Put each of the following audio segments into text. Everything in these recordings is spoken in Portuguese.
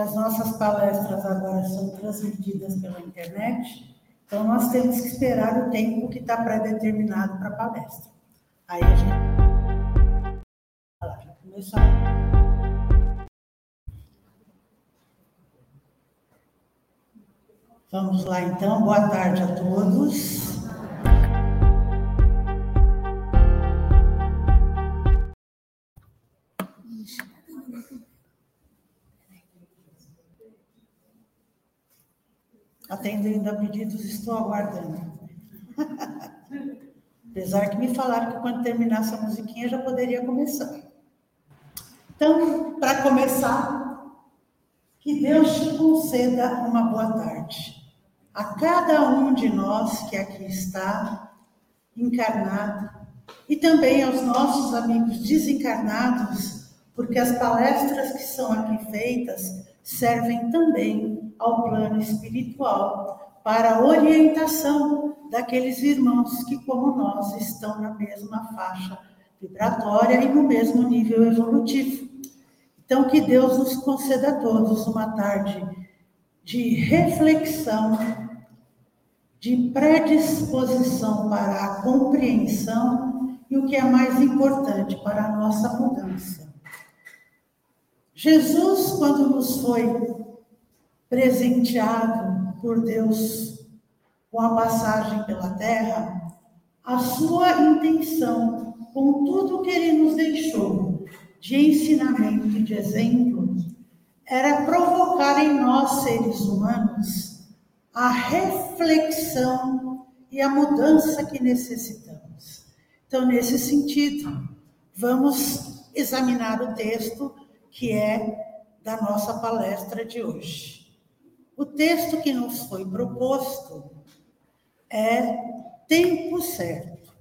As nossas palestras agora são transmitidas pela internet, então nós temos que esperar o tempo que está pré-determinado para a palestra. Aí a gente. Já começou. Vamos lá então, boa tarde a todos. Atendendo a pedidos, estou aguardando. Apesar que me falaram que quando terminar essa musiquinha já poderia começar. Então, para começar, que Deus te conceda uma boa tarde. A cada um de nós que aqui está, encarnado, e também aos nossos amigos desencarnados, porque as palestras que são aqui feitas servem também ao plano espiritual para orientação daqueles irmãos que, como nós, estão na mesma faixa vibratória e no mesmo nível evolutivo. Então, que Deus nos conceda a todos uma tarde de reflexão, de predisposição para a compreensão e o que é mais importante para a nossa mudança. Jesus, quando nos foi presenteado por Deus com a passagem pela terra, a sua intenção, com tudo que ele nos deixou de ensinamento e de exemplo, era provocar em nós, seres humanos, a reflexão e a mudança que necessitamos. Então, nesse sentido, vamos examinar o texto que é da nossa palestra de hoje. O texto que nos foi proposto é Tempo Certo.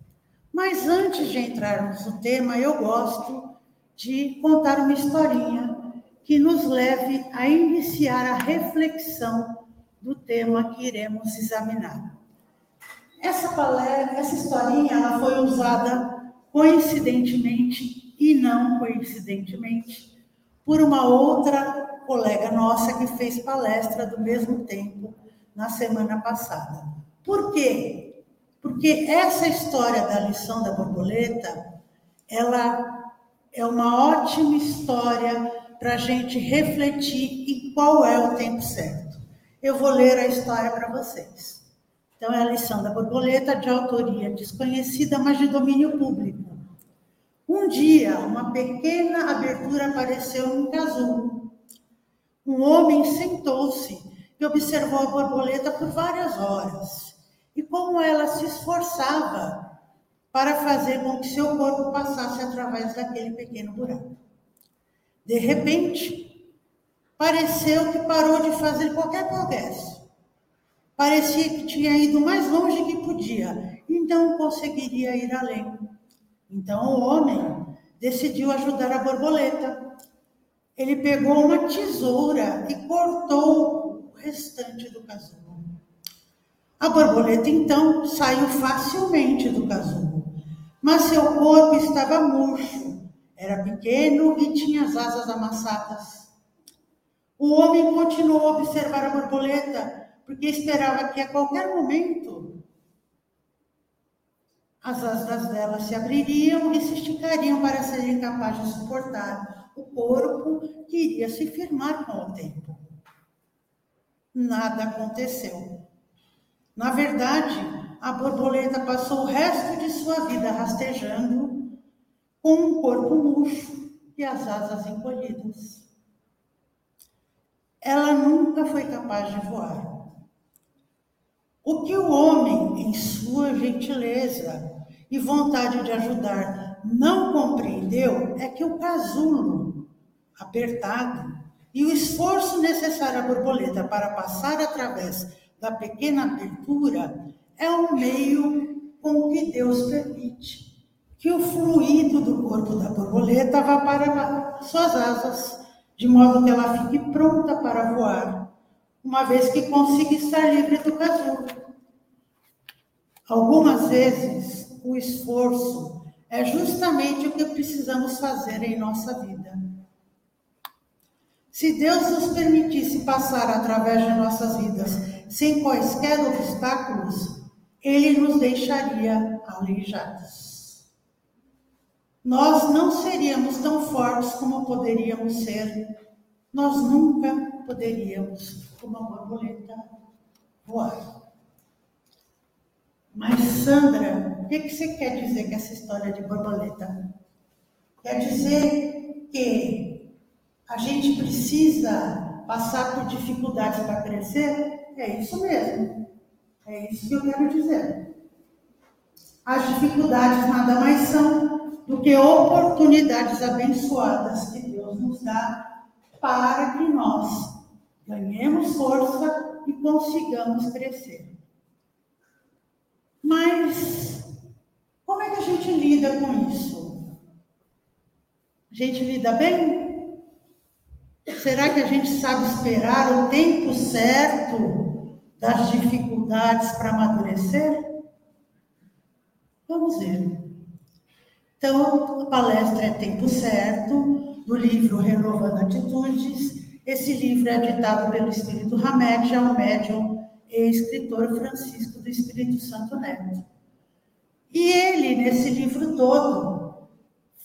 Mas antes de entrarmos no tema, eu gosto de contar uma historinha que nos leve a iniciar a reflexão do tema que iremos examinar. Essa palestra, essa historinha, ela foi usada coincidentemente e não coincidentemente por uma outra colega nossa que fez palestra do mesmo tempo na semana passada. Por quê? Porque essa história da lição da borboleta, ela é uma ótima história para a gente refletir em qual é o tempo certo. Eu vou ler a história para vocês. Então, é a lição da borboleta, de autoria desconhecida, mas de domínio público. Um dia, uma pequena abertura apareceu no casulo. Um homem sentou-se e observou a borboleta por várias horas. E como ela se esforçava para fazer com que seu corpo passasse através daquele pequeno buraco. De repente, pareceu que parou de fazer qualquer progresso. Parecia que tinha ido mais longe que podia, então conseguiria ir além. Então o homem decidiu ajudar a borboleta. Ele pegou uma tesoura e cortou o restante do casulo. A borboleta então saiu facilmente do casulo, mas seu corpo estava murcho, era pequeno e tinha as asas amassadas. O homem continuou a observar a borboleta, porque esperava que a qualquer momento as asas dela se abririam e se esticariam para serem capazes de suportar o corpo que iria se firmar com o tempo. Nada aconteceu. Na verdade, a borboleta passou o resto de sua vida rastejando com um corpo murcho e as asas encolhidas. Ela nunca foi capaz de voar. O que o homem, em sua gentileza, e vontade de ajudar não compreendeu é que o casulo apertado e o esforço necessário à borboleta para passar através da pequena abertura é um meio com que Deus permite que o fluido do corpo da borboleta vá para suas asas, de modo que ela fique pronta para voar, uma vez que consiga estar livre do casulo. Algumas vezes o esforço é justamente o que precisamos fazer em nossa vida. Se Deus nos permitisse passar através de nossas vidas sem quaisquer obstáculos, Ele nos deixaria aleijados. Nós não seríamos tão fortes como poderíamos ser. Nós nunca poderíamos, como a borboleta, voar. Mas, Sandra, o que, que você quer dizer com essa história de borboleta? Quer dizer que a gente precisa passar por dificuldades para crescer? É isso mesmo. É isso que eu quero dizer. As dificuldades nada mais são do que oportunidades abençoadas que Deus nos dá para que nós ganhemos força e consigamos crescer. Mas como é que a gente lida com isso? A gente lida bem? Será que a gente sabe esperar o tempo certo das dificuldades para amadurecer? Vamos ver. Então, a palestra é Tempo Certo, do livro Renovando Atitudes. Esse livro é ditado pelo Espírito Hamed, é um médium e escritor Francisco do Espírito Santo Neto. E ele, nesse livro todo,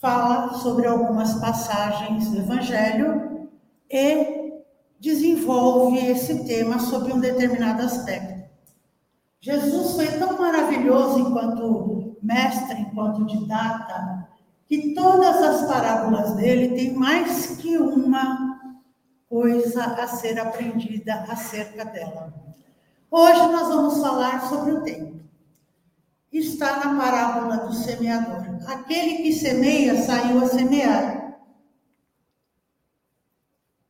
fala sobre algumas passagens do Evangelho e desenvolve esse tema sobre um determinado aspecto. Jesus foi tão maravilhoso enquanto mestre, enquanto didata, que todas as parábolas dele têm mais que uma coisa a ser aprendida acerca dela. Hoje nós vamos falar sobre o tempo. Está na parábola do semeador. Aquele que semeia saiu a semear.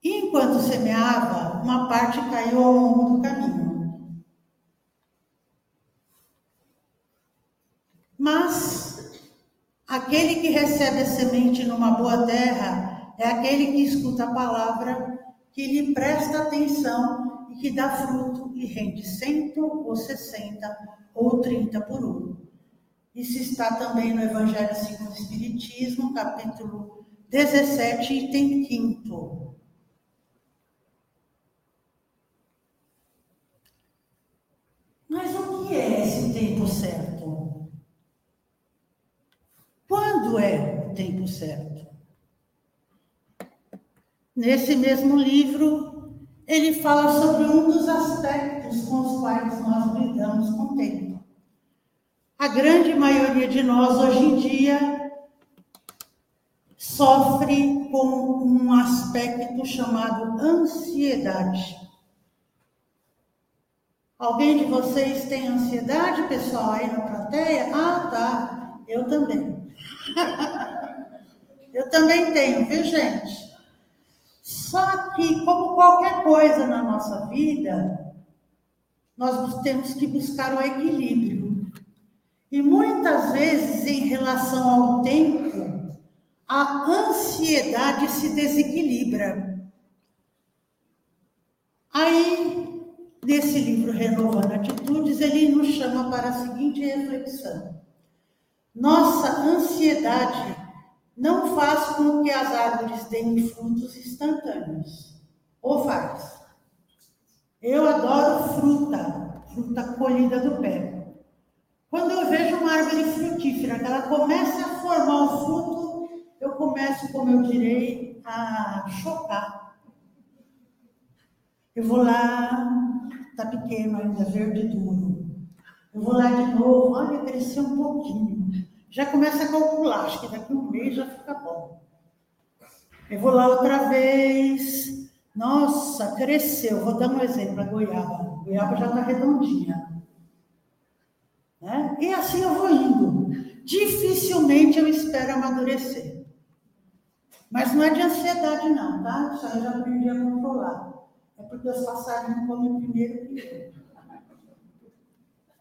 E enquanto semeava, uma parte caiu ao longo do caminho. Mas aquele que recebe a semente numa boa terra é aquele que escuta a palavra, que lhe presta atenção e que dá fruto e rende cento ou sessenta ou trinta por um. Isso está também no Evangelho segundo o Espiritismo, capítulo 17, item 5. Mas o que é esse tempo certo? Quando é o tempo certo? Nesse mesmo livro, ele fala sobre um dos aspectos com os quais nós lidamos com o tempo. A grande maioria de nós hoje em dia sofre com um aspecto chamado ansiedade. Alguém de vocês tem ansiedade, pessoal, aí na plateia? Ah, tá. Eu também. Eu também tenho, viu, gente? Só que, como qualquer coisa na nossa vida, nós temos que buscar o equilíbrio. E muitas vezes, em relação ao tempo, a ansiedade se desequilibra. Aí, nesse livro Renovando Atitudes, ele nos chama para a seguinte reflexão: nossa ansiedade não faz com que as árvores deem frutos instantâneos. Ou faz? Eu adoro fruta, fruta colhida do pé. Quando eu vejo uma árvore frutífera, que ela começa a formar o fruto, eu começo, como eu direi, a chocar. Eu vou lá, tá pequeno ainda, verde duro. Eu vou lá de novo, olha, cresceu um pouquinho já começa a calcular, acho que daqui a um mês já fica bom. Eu vou lá outra vez. Nossa, cresceu. Vou dar um exemplo, a goiaba. A goiaba já está redondinha. Né? E assim eu vou indo. Dificilmente eu espero amadurecer. Mas não é de ansiedade, não, tá? Isso aí eu já aprendi a controlar. É porque os passarinhos comem primeiro que eu.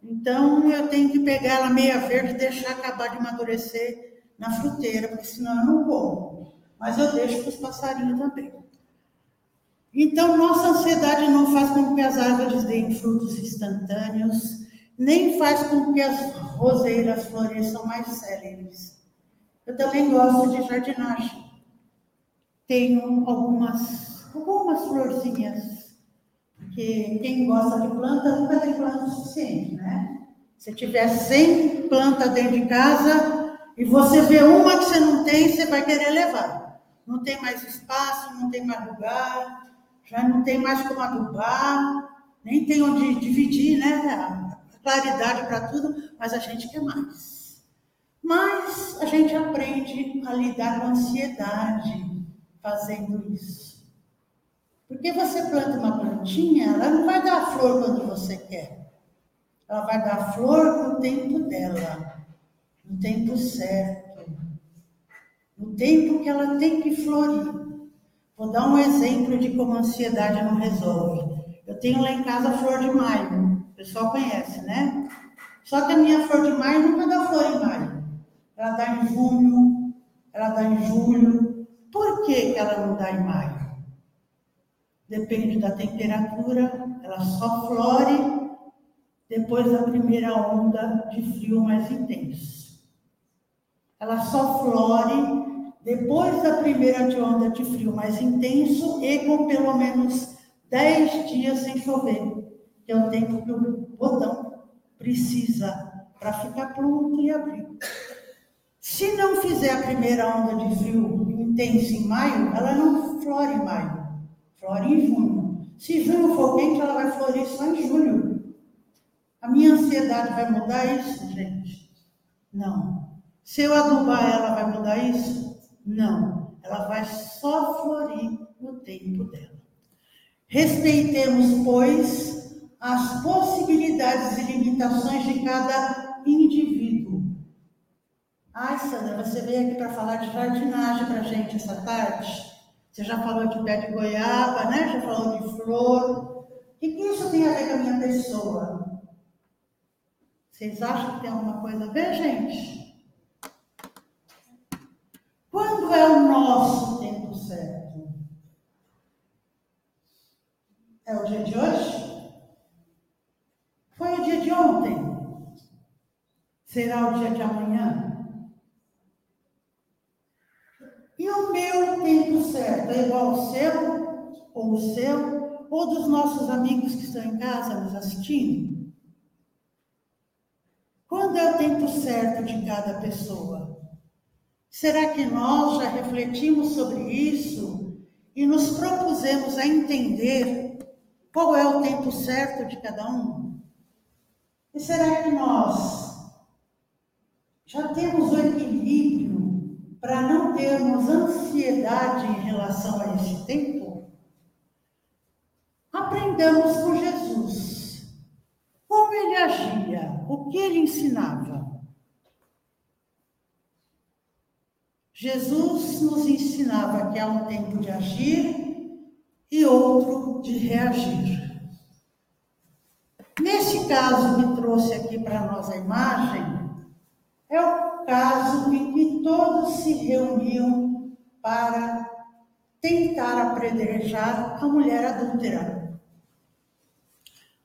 Então, eu tenho que pegar ela meia verde e deixar acabar de amadurecer na fruteira, porque senão eu não como. Mas eu deixo para os passarinhos também. Então, nossa ansiedade não faz com que as árvores deem frutos instantâneos, nem faz com que as roseiras floresçam mais céleres. Eu também gosto de jardinagem. Tenho algumas algumas florzinhas, porque quem gosta de planta nunca tem planta suficiente, né? Se tiver 100 plantas dentro de casa e você vê uma que você não tem, você vai querer levar. Não tem mais espaço, não tem mais lugar, já não tem mais como adubar, nem tem onde dividir, né? claridade para tudo, mas a gente quer mais. Mas a gente aprende a lidar com a ansiedade fazendo isso. Porque você planta uma plantinha, ela não vai dar flor quando você quer. Ela vai dar flor no tempo dela, no tempo certo, no tempo que ela tem que florir. Vou dar um exemplo de como a ansiedade não resolve. Eu tenho lá em casa flor de maio. O pessoal conhece, né? Só que a minha flor de maio nunca dá flor em maio. Ela dá em junho, ela dá em julho. Por que, que ela não dá em maio? Depende da temperatura, ela só flore depois da primeira onda de frio mais intenso. Ela só flore depois da primeira onda de frio mais intenso e com pelo menos 10 dias sem chover que é o tempo que o botão precisa para ficar pronto e abrir. Se não fizer a primeira onda de frio intenso em maio, ela não flore em maio, flore em junho. Se junho for quente, ela vai florir só em julho. A minha ansiedade vai mudar isso, gente? Não. Se eu adubar ela, vai mudar isso? Não. Ela vai só florir no tempo dela. Respeitemos, pois, as possibilidades e limitações de cada indivíduo. Ai, Sandra, você veio aqui para falar de jardinagem para gente essa tarde? Você já falou de pé de goiaba, né? Já falou de flor. O que isso tem a ver com a minha pessoa? Vocês acham que tem alguma coisa a ver, gente? Quando é o nosso tempo certo? É o dia de hoje? Foi o dia de ontem. Será o dia de amanhã? E o meu tempo certo é igual ao seu, ou o seu, ou dos nossos amigos que estão em casa nos assistindo? Quando é o tempo certo de cada pessoa? Será que nós já refletimos sobre isso e nos propusemos a entender qual é o tempo certo de cada um? E será que nós já temos o equilíbrio para não termos ansiedade em relação a esse tempo? Aprendamos com Jesus. Como ele agia, o que ele ensinava. Jesus nos ensinava que há um tempo de agir e outro de reagir. Nesse caso que trouxe aqui para nós a imagem, é o caso em que todos se reuniam para tentar apredrejar a mulher adúltera.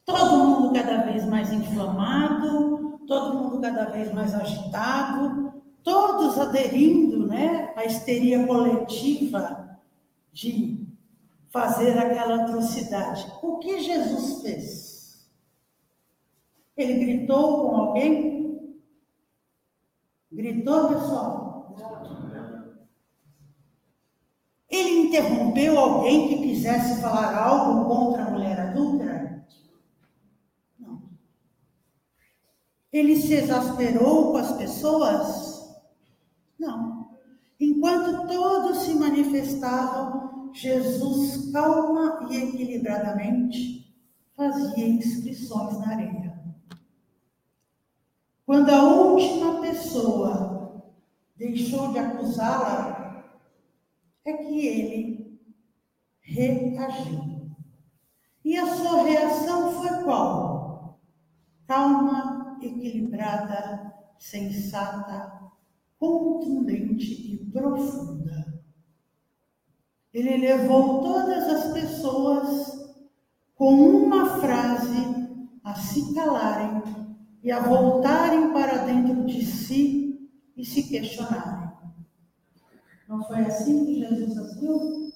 Todo mundo cada vez mais inflamado, todo mundo cada vez mais agitado, todos aderindo né, à histeria coletiva de fazer aquela atrocidade. O que Jesus fez? Ele gritou com alguém? Gritou, pessoal? Ele interrompeu alguém que quisesse falar algo contra a mulher adulta? Não. Ele se exasperou com as pessoas? Não. Enquanto todos se manifestavam, Jesus, calma e equilibradamente, fazia inscrições na areia. Quando a última pessoa deixou de acusá-la, é que ele reagiu. E a sua reação foi qual? Calma, equilibrada, sensata, contundente e profunda. Ele levou todas as pessoas com uma frase a se calarem e a voltarem para dentro de si e se questionarem. Não foi assim que Jesus agiu?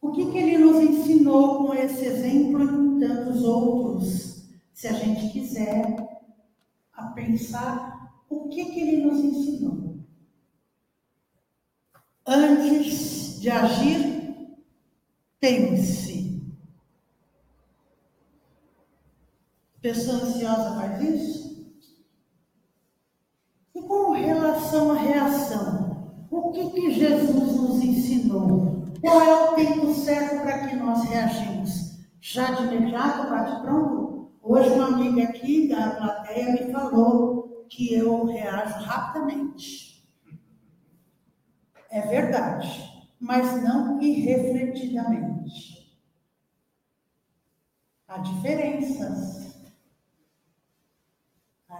O que, que ele nos ensinou com esse exemplo e tantos outros? Se a gente quiser a pensar o que, que ele nos ensinou. Antes de agir, pense. Pessoa ansiosa faz isso? E com relação à reação, o que, que Jesus nos ensinou? Qual é o tempo certo para que nós reagimos? Já de imediato, bate pronto? Hoje uma amiga aqui da plateia me falou que eu reajo rapidamente. É verdade, mas não irrefletidamente. Há diferenças.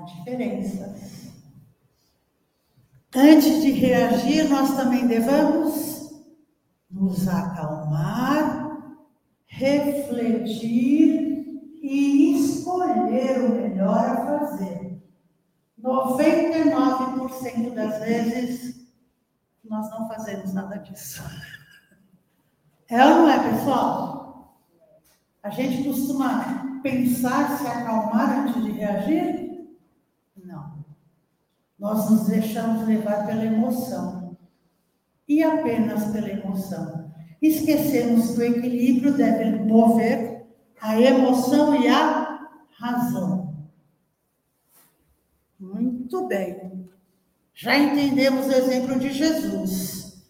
Diferenças. Antes de reagir, nós também devemos nos acalmar, refletir e escolher o melhor a fazer. 99% das vezes nós não fazemos nada disso. É ou não é, pessoal? A gente costuma pensar, se acalmar antes de reagir? Nós nos deixamos levar pela emoção e apenas pela emoção. Esquecemos que o equilíbrio deve mover a emoção e a razão. Muito bem. Já entendemos o exemplo de Jesus.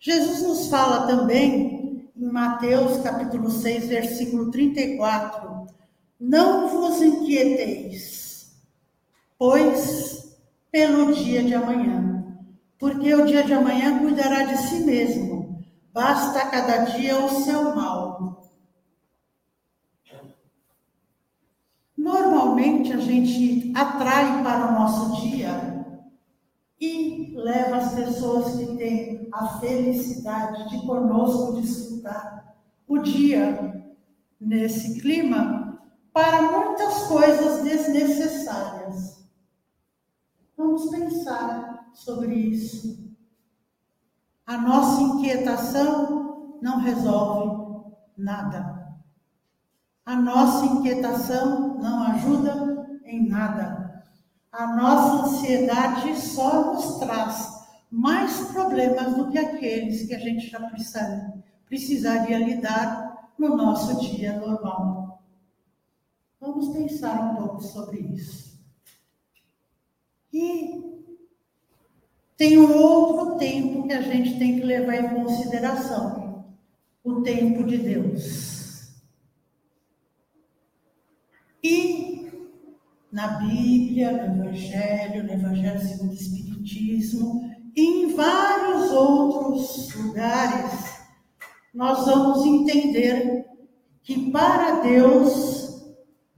Jesus nos fala também em Mateus capítulo 6, versículo 34: Não vos inquieteis, pois pelo dia de amanhã porque o dia de amanhã cuidará de si mesmo. Basta cada dia o seu mal. Normalmente a gente atrai para o nosso dia e leva as pessoas que têm a felicidade de conosco desfrutar o dia nesse clima para muitas coisas desnecessárias. Vamos pensar sobre isso. A nossa inquietação não resolve nada. A nossa inquietação não ajuda em nada. A nossa ansiedade só nos traz mais problemas do que aqueles que a gente já precisaria, precisaria lidar no nosso dia normal. Vamos pensar um pouco sobre isso. E tem um outro tempo que a gente tem que levar em consideração: o tempo de Deus. E na Bíblia, no Evangelho, no Evangelho segundo o Espiritismo, e em vários outros lugares, nós vamos entender que para Deus,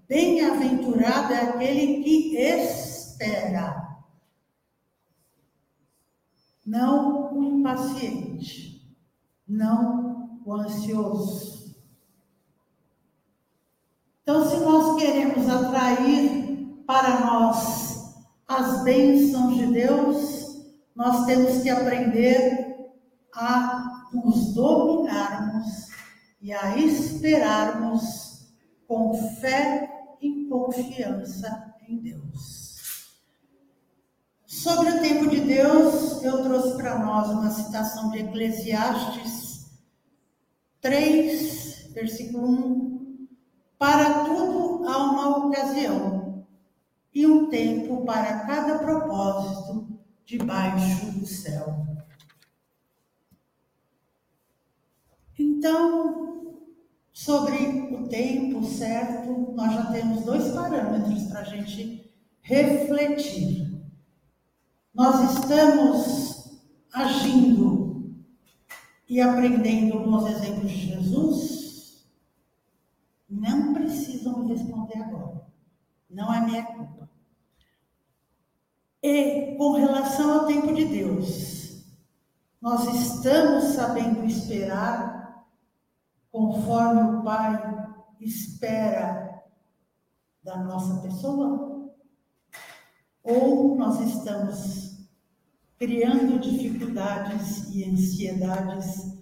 bem-aventurado é aquele que espera não o impaciente, não o ansioso. Então, se nós queremos atrair para nós as bênçãos de Deus, nós temos que aprender a nos dominarmos e a esperarmos com fé e confiança em Deus. Sobre o tempo de Deus, eu trouxe para nós uma citação de Eclesiastes 3, versículo 1. Para tudo há uma ocasião e um tempo para cada propósito debaixo do céu. Então, sobre o tempo certo, nós já temos dois parâmetros para a gente refletir. Nós estamos agindo e aprendendo com os exemplos de Jesus? Não precisam responder agora. Não é minha culpa. E com relação ao tempo de Deus, nós estamos sabendo esperar conforme o Pai espera da nossa pessoa? Ou nós estamos criando dificuldades e ansiedades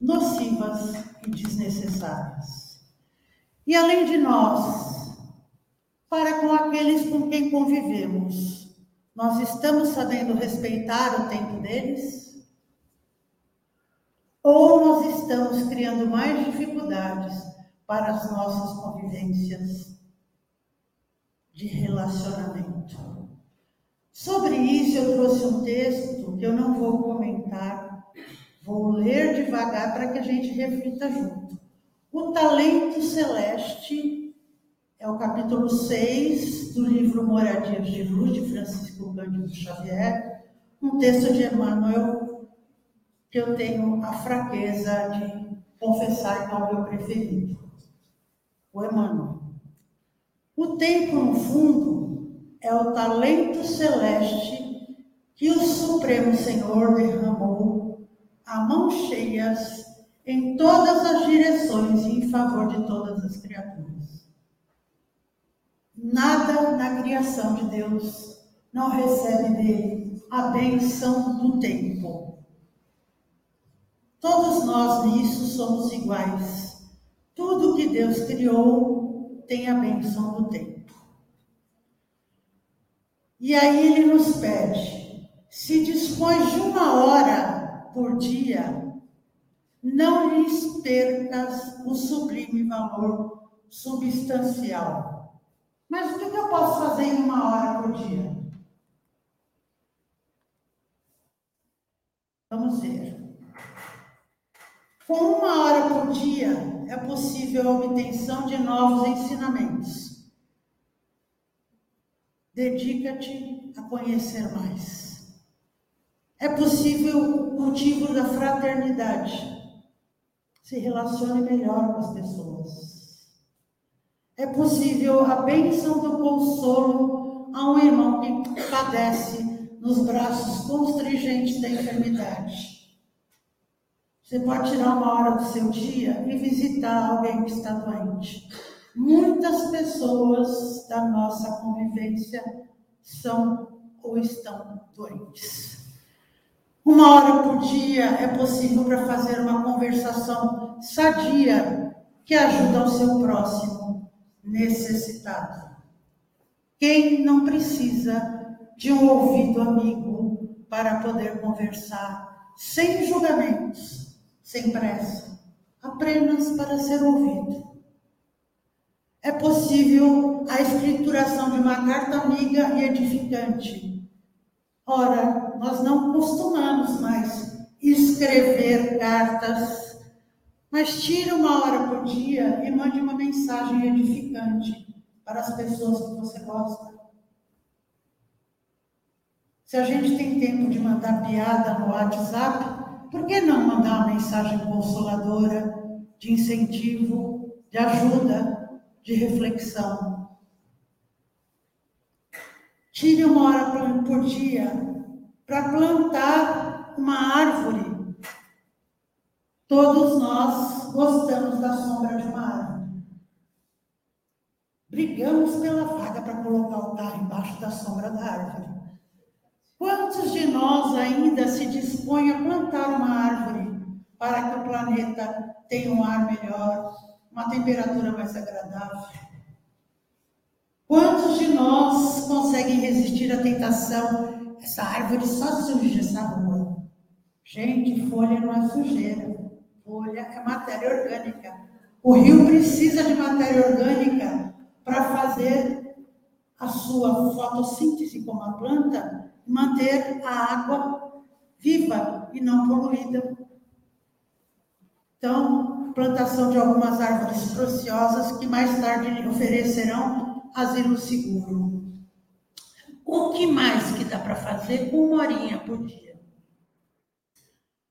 nocivas e desnecessárias. E além de nós, para com aqueles com quem convivemos, nós estamos sabendo respeitar o tempo deles? Ou nós estamos criando mais dificuldades para as nossas convivências de relacionamento? Sobre isso, eu trouxe um texto que eu não vou comentar, vou ler devagar para que a gente reflita junto. O talento celeste é o capítulo 6 do livro Moradias de Luz, de Francisco Cândido Xavier, um texto de Emmanuel que eu tenho a fraqueza de confessar que é o meu preferido. O Emmanuel. O tempo, no fundo, é o talento celeste que o Supremo Senhor derramou a mãos cheias em todas as direções e em favor de todas as criaturas. Nada na criação de Deus não recebe dele a benção do tempo Todos nós nisso somos iguais. Tudo que Deus criou tem a benção do tempo. E aí ele nos pede: se dispões de uma hora por dia, não lhes percas o sublime valor substancial. Mas o que eu posso fazer em uma hora por dia? Vamos ver. Com uma hora por dia é possível a obtenção de novos ensinamentos. Dedica-te a conhecer mais. É possível o cultivo da fraternidade. Se relacione melhor com as pessoas. É possível a bênção do consolo a um irmão que padece nos braços constringentes da enfermidade você pode tirar uma hora do seu dia e visitar alguém que está doente. Muitas pessoas da nossa convivência são ou estão doentes. Uma hora por dia é possível para fazer uma conversação sadia que ajuda o seu próximo necessitado. Quem não precisa de um ouvido amigo para poder conversar sem julgamentos? sem pressa, apenas para ser ouvido. É possível a escrituração de uma carta amiga e edificante. Ora, nós não costumamos mais escrever cartas, mas tire uma hora por dia e mande uma mensagem edificante para as pessoas que você gosta. Se a gente tem tempo de mandar piada no WhatsApp, por que não mandar uma mensagem consoladora, de incentivo, de ajuda, de reflexão? Tire uma hora por dia para plantar uma árvore. Todos nós gostamos da sombra de uma árvore. Brigamos pela vaga para colocar o carro embaixo da sombra da árvore. Quantos de nós ainda se dispõem a plantar uma árvore para que o planeta tenha um ar melhor, uma temperatura mais agradável? Quantos de nós conseguem resistir à tentação? Essa árvore só suja essa rua. Gente, folha não é sujeira. Folha é matéria orgânica. O rio precisa de matéria orgânica para fazer a sua fotossíntese como a planta manter a água viva e não poluída. Então, plantação de algumas árvores preciosas que mais tarde oferecerão asilo seguro. O que mais que dá para fazer? Uma horinha por dia.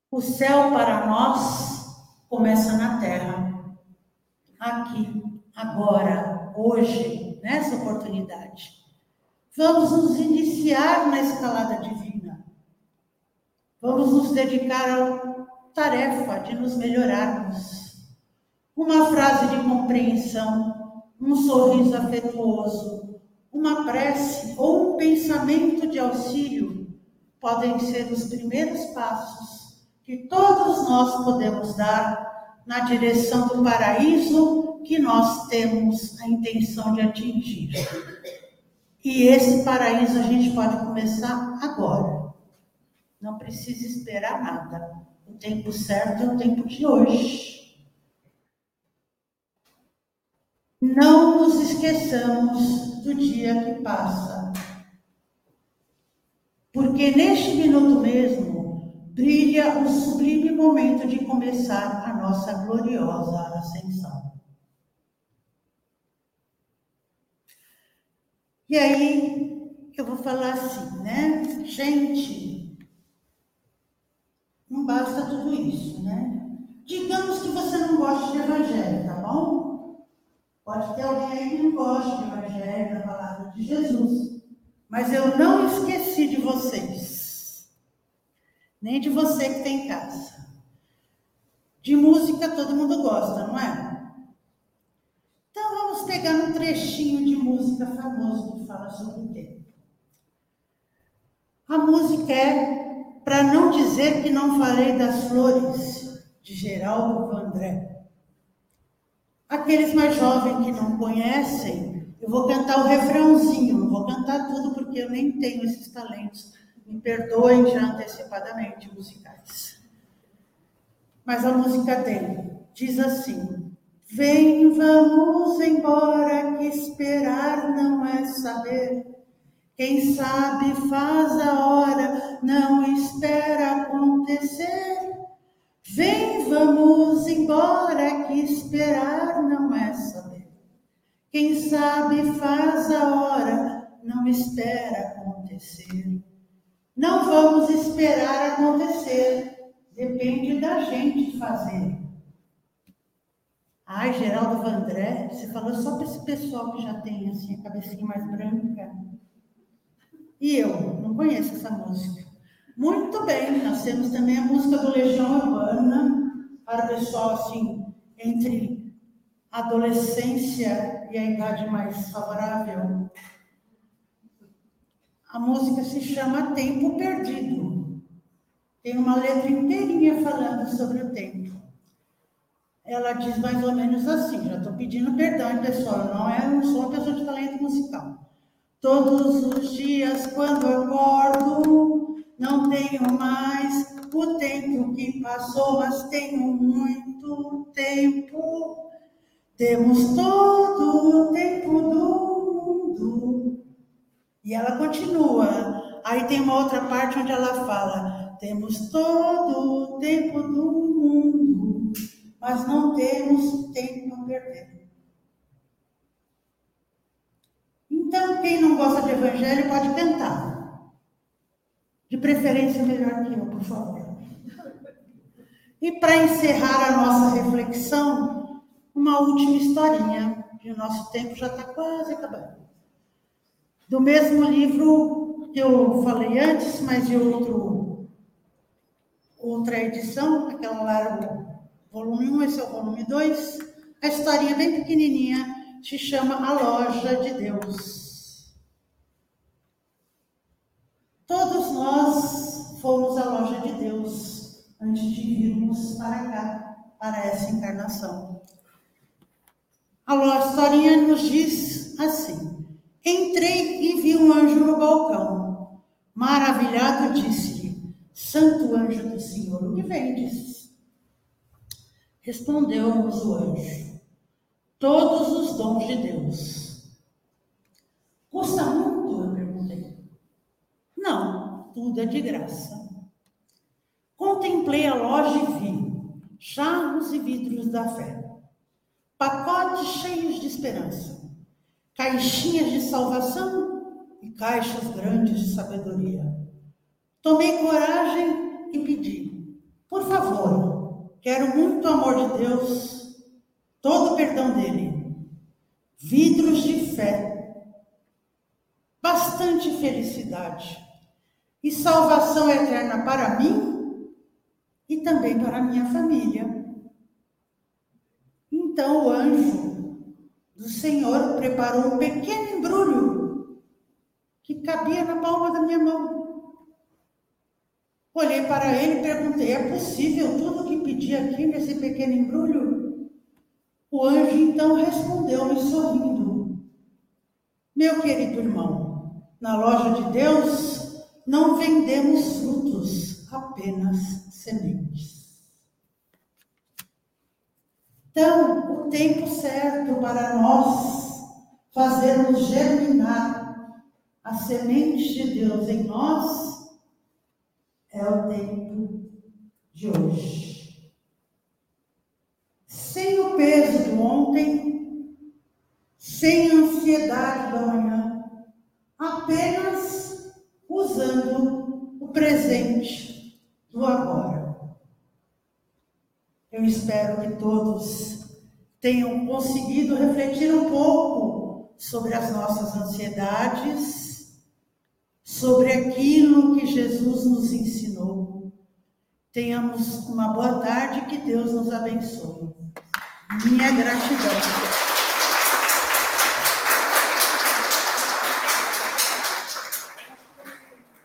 O céu para nós começa na terra, aqui, agora, hoje, nessa oportunidade. Vamos nos iniciar na escalada divina. Vamos nos dedicar à tarefa de nos melhorarmos. Uma frase de compreensão, um sorriso afetuoso, uma prece ou um pensamento de auxílio podem ser os primeiros passos que todos nós podemos dar na direção do paraíso que nós temos a intenção de atingir. E esse paraíso a gente pode começar agora. Não precisa esperar nada. O tempo certo é o tempo de hoje. Não nos esqueçamos do dia que passa. Porque neste minuto mesmo brilha o sublime momento de começar a nossa gloriosa ascensão. E aí eu vou falar assim, né? Gente, não basta tudo isso, né? Digamos que você não gosta de evangelho, tá bom? Pode ter alguém aí que não gosta de evangelho, da palavra de Jesus. Mas eu não esqueci de vocês. Nem de você que tem casa. De música todo mundo gosta, não é? vamos pegar um trechinho de música famoso que fala sobre o tempo. A música é Para Não Dizer Que Não Falei das Flores, de Geraldo Vandré. Aqueles mais jovens que não conhecem, eu vou cantar o refrãozinho, não vou cantar tudo porque eu nem tenho esses talentos. Me perdoem já antecipadamente, musicais. Mas a música dele diz assim: Vem, vamos embora, que esperar não é saber. Quem sabe faz a hora, não espera acontecer. Vem, vamos embora, que esperar não é saber. Quem sabe faz a hora, não espera acontecer. Não vamos esperar acontecer, depende da gente fazer. Ai, Geraldo Vandré, você falou só para esse pessoal que já tem assim, a cabecinha mais branca. E eu, não conheço essa música. Muito bem, nós temos também a música do Legião Urbana, para o pessoal assim, entre adolescência e a idade mais favorável. A música se chama Tempo Perdido. Tem uma letra inteirinha falando sobre o tempo ela diz mais ou menos assim, já estou pedindo perdão, pessoal, não, é, não sou uma pessoa de talento musical. Todos os dias, quando acordo, não tenho mais o tempo que passou, mas tenho muito tempo. Temos todo o tempo do mundo. E ela continua. Aí tem uma outra parte onde ela fala: temos todo o tempo do mundo mas não temos tempo a perder. Então, quem não gosta de evangelho pode cantar. De preferência, melhor que eu, por favor. E para encerrar a nossa reflexão, uma última historinha, que o nosso tempo já está quase acabando. Do mesmo livro que eu falei antes, mas de outro, outra edição, aquela lá volume 1, esse é o volume 2. A historinha bem pequenininha se chama A Loja de Deus. Todos nós fomos à loja de Deus antes de virmos para cá, para essa encarnação. A historinha nos diz assim: Entrei e vi um anjo no balcão. Maravilhado, disse-lhe: Santo anjo do Senhor, o que vendes? Respondeu-nos o anjo: Todos os dons de Deus. Custa muito? Eu perguntei. Não, tudo é de graça. Contemplei a loja e vi charros e vidros da fé, pacotes cheios de esperança, caixinhas de salvação e caixas grandes de sabedoria. Tomei coragem e pedi: Por favor, Quero muito amor de Deus, todo o perdão dele, vidros de fé, bastante felicidade e salvação eterna para mim e também para minha família. Então o anjo do Senhor preparou um pequeno embrulho que cabia na palma da minha mão. Olhei para ele e perguntei: é possível tudo o que pedi aqui nesse pequeno embrulho? O anjo então respondeu-me sorrindo: Meu querido irmão, na loja de Deus não vendemos frutos, apenas sementes. Então, o tempo certo para nós fazermos germinar a semente de Deus em nós é o tempo de hoje. Sem o peso do ontem, sem a ansiedade da manhã, apenas usando o presente do agora. Eu espero que todos tenham conseguido refletir um pouco sobre as nossas ansiedades, sobre aquilo que Jesus nos ensinou. Tenhamos uma boa tarde, que Deus nos abençoe. Minha gratidão.